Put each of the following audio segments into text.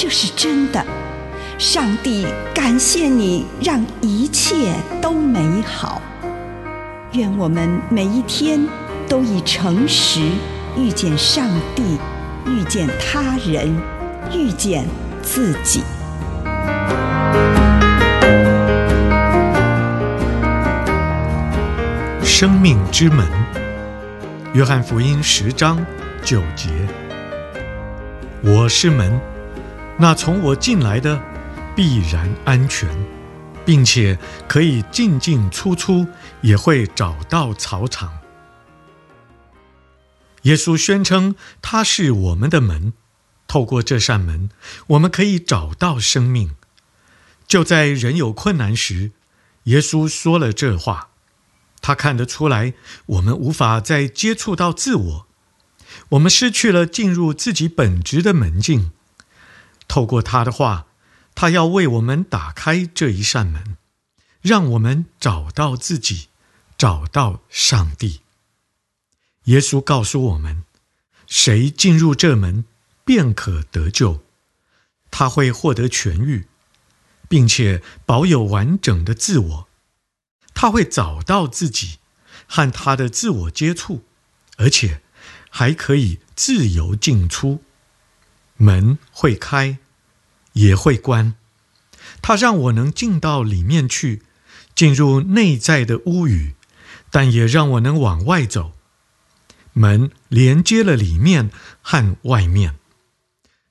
这是真的。上帝感谢你，让一切都美好。愿我们每一天都以诚实遇见上帝，遇见他人，遇见自己。生命之门，约翰福音十章九节：“我是门，那从我进来的必然安全，并且可以进进出出，也会找到草场。”耶稣宣称他是我们的门，透过这扇门，我们可以找到生命。就在人有困难时，耶稣说了这话。他看得出来，我们无法再接触到自我，我们失去了进入自己本质的门径。透过他的话，他要为我们打开这一扇门，让我们找到自己，找到上帝。耶稣告诉我们，谁进入这门，便可得救，他会获得痊愈，并且保有完整的自我。他会找到自己和他的自我接触，而且还可以自由进出。门会开，也会关。他让我能进到里面去，进入内在的屋宇，但也让我能往外走。门连接了里面和外面。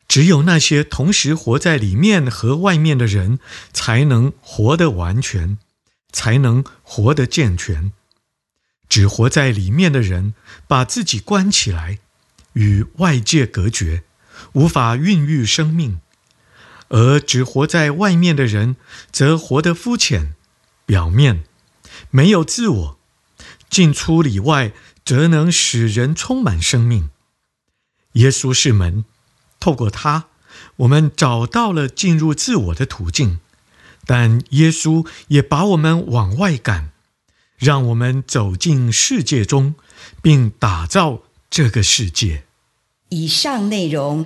只有那些同时活在里面和外面的人，才能活得完全。才能活得健全。只活在里面的人，把自己关起来，与外界隔绝，无法孕育生命；而只活在外面的人，则活得肤浅、表面，没有自我。进出里外，则能使人充满生命。耶稣是门，透过他，我们找到了进入自我的途径。但耶稣也把我们往外赶，让我们走进世界中，并打造这个世界。以上内容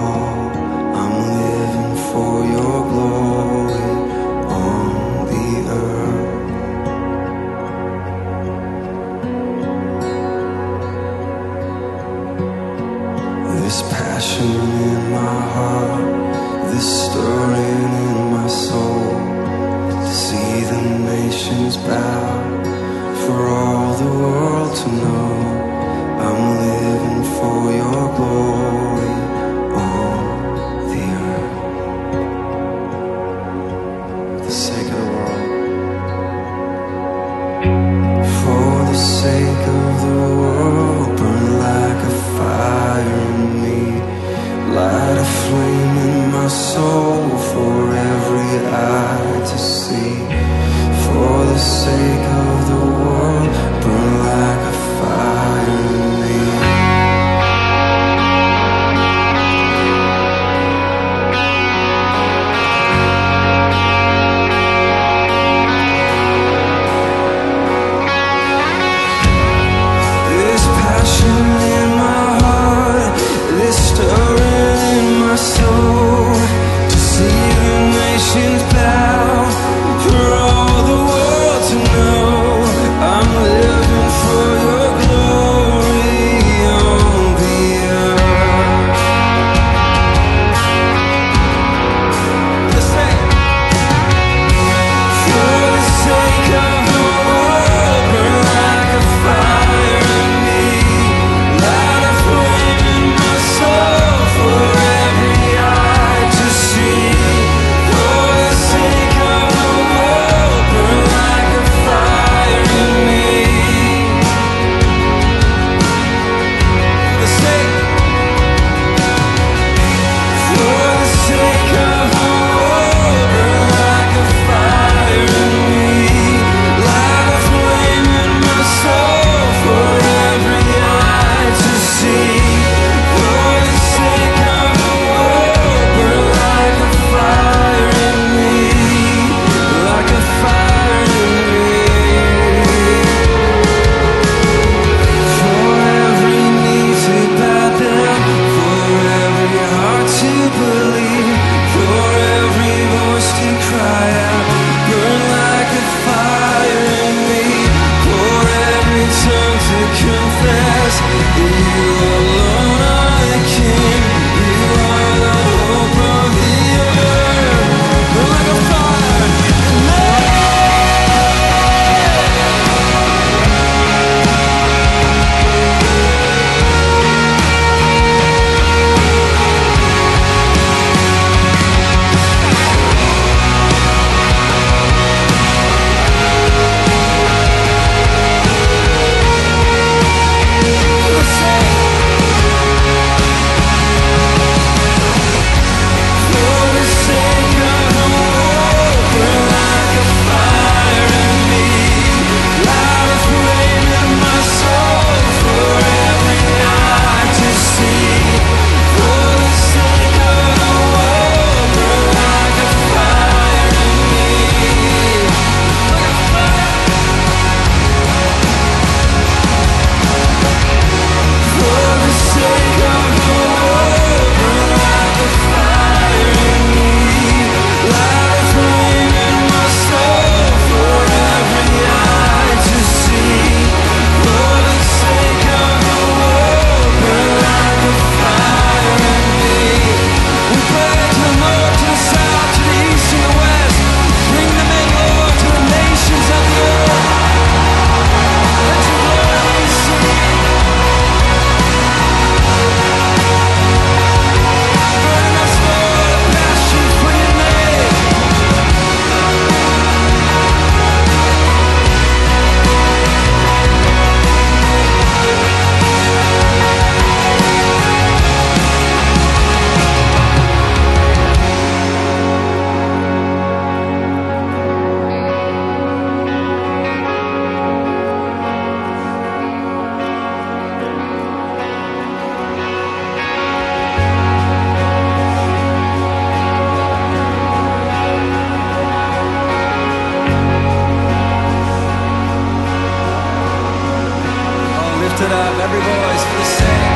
burn up every voice for the same.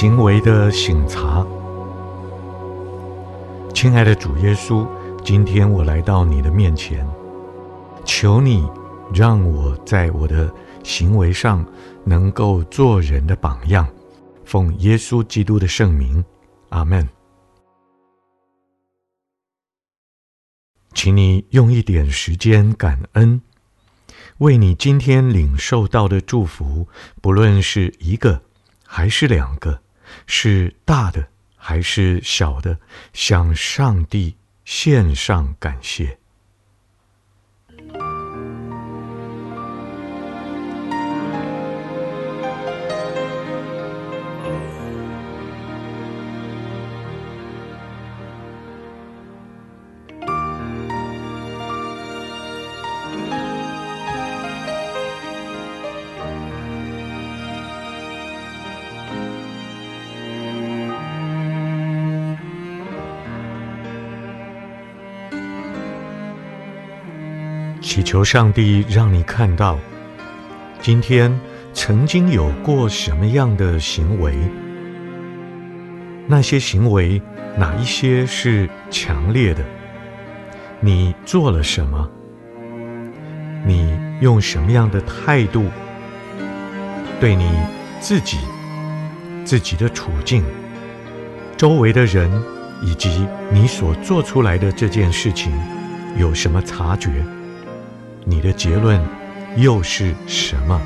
行为的省察，亲爱的主耶稣，今天我来到你的面前，求你让我在我的行为上能够做人的榜样，奉耶稣基督的圣名，阿门。请你用一点时间感恩，为你今天领受到的祝福，不论是一个还是两个。是大的还是小的？向上帝献上感谢。祈求上帝让你看到，今天曾经有过什么样的行为，那些行为哪一些是强烈的？你做了什么？你用什么样的态度对你自己、自己的处境、周围的人以及你所做出来的这件事情有什么察觉？你的结论又是什么？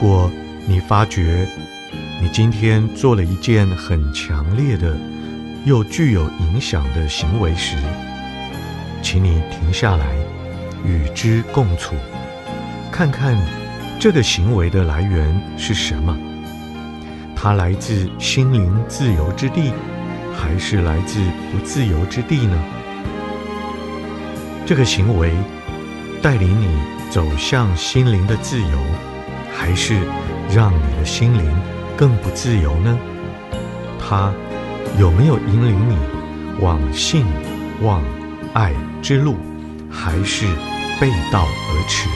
如果你发觉你今天做了一件很强烈的又具有影响的行为时，请你停下来与之共处，看看这个行为的来源是什么？它来自心灵自由之地，还是来自不自由之地呢？这个行为带领你走向心灵的自由，还是让你的心灵更不自由呢？它有没有引领你往信、往、爱之路，还是背道而驰？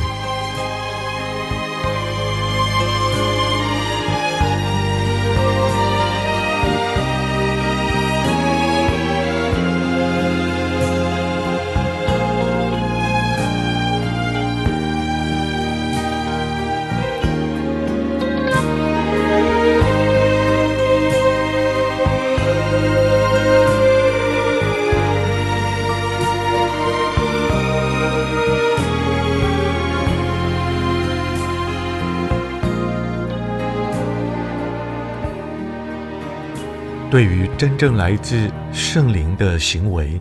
对于真正来自圣灵的行为，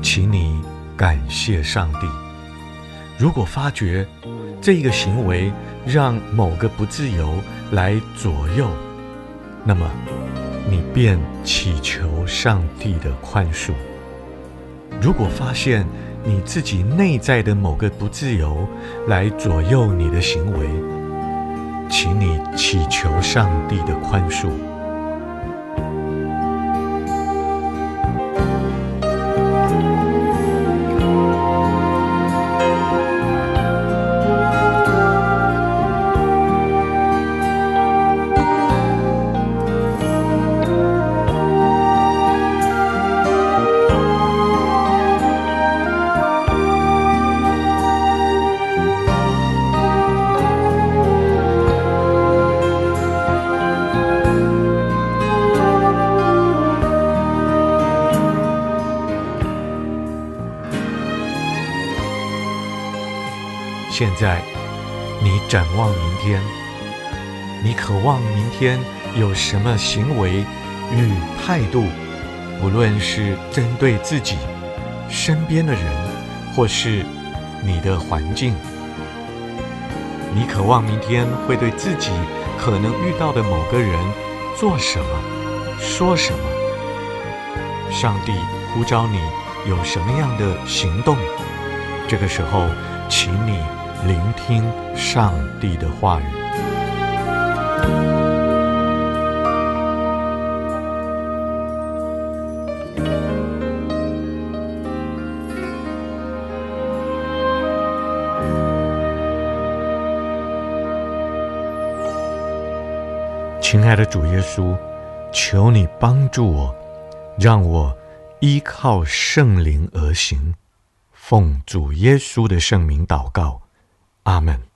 请你感谢上帝。如果发觉这个行为让某个不自由来左右，那么你便祈求上帝的宽恕。如果发现你自己内在的某个不自由来左右你的行为，请你祈求上帝的宽恕。现在，你展望明天，你渴望明天有什么行为与态度？无论是针对自己、身边的人，或是你的环境，你渴望明天会对自己可能遇到的某个人做什么、说什么？上帝呼召你有什么样的行动？这个时候，请你。聆听上帝的话语。亲爱的主耶稣，求你帮助我，让我依靠圣灵而行。奉主耶稣的圣名祷告。阿门。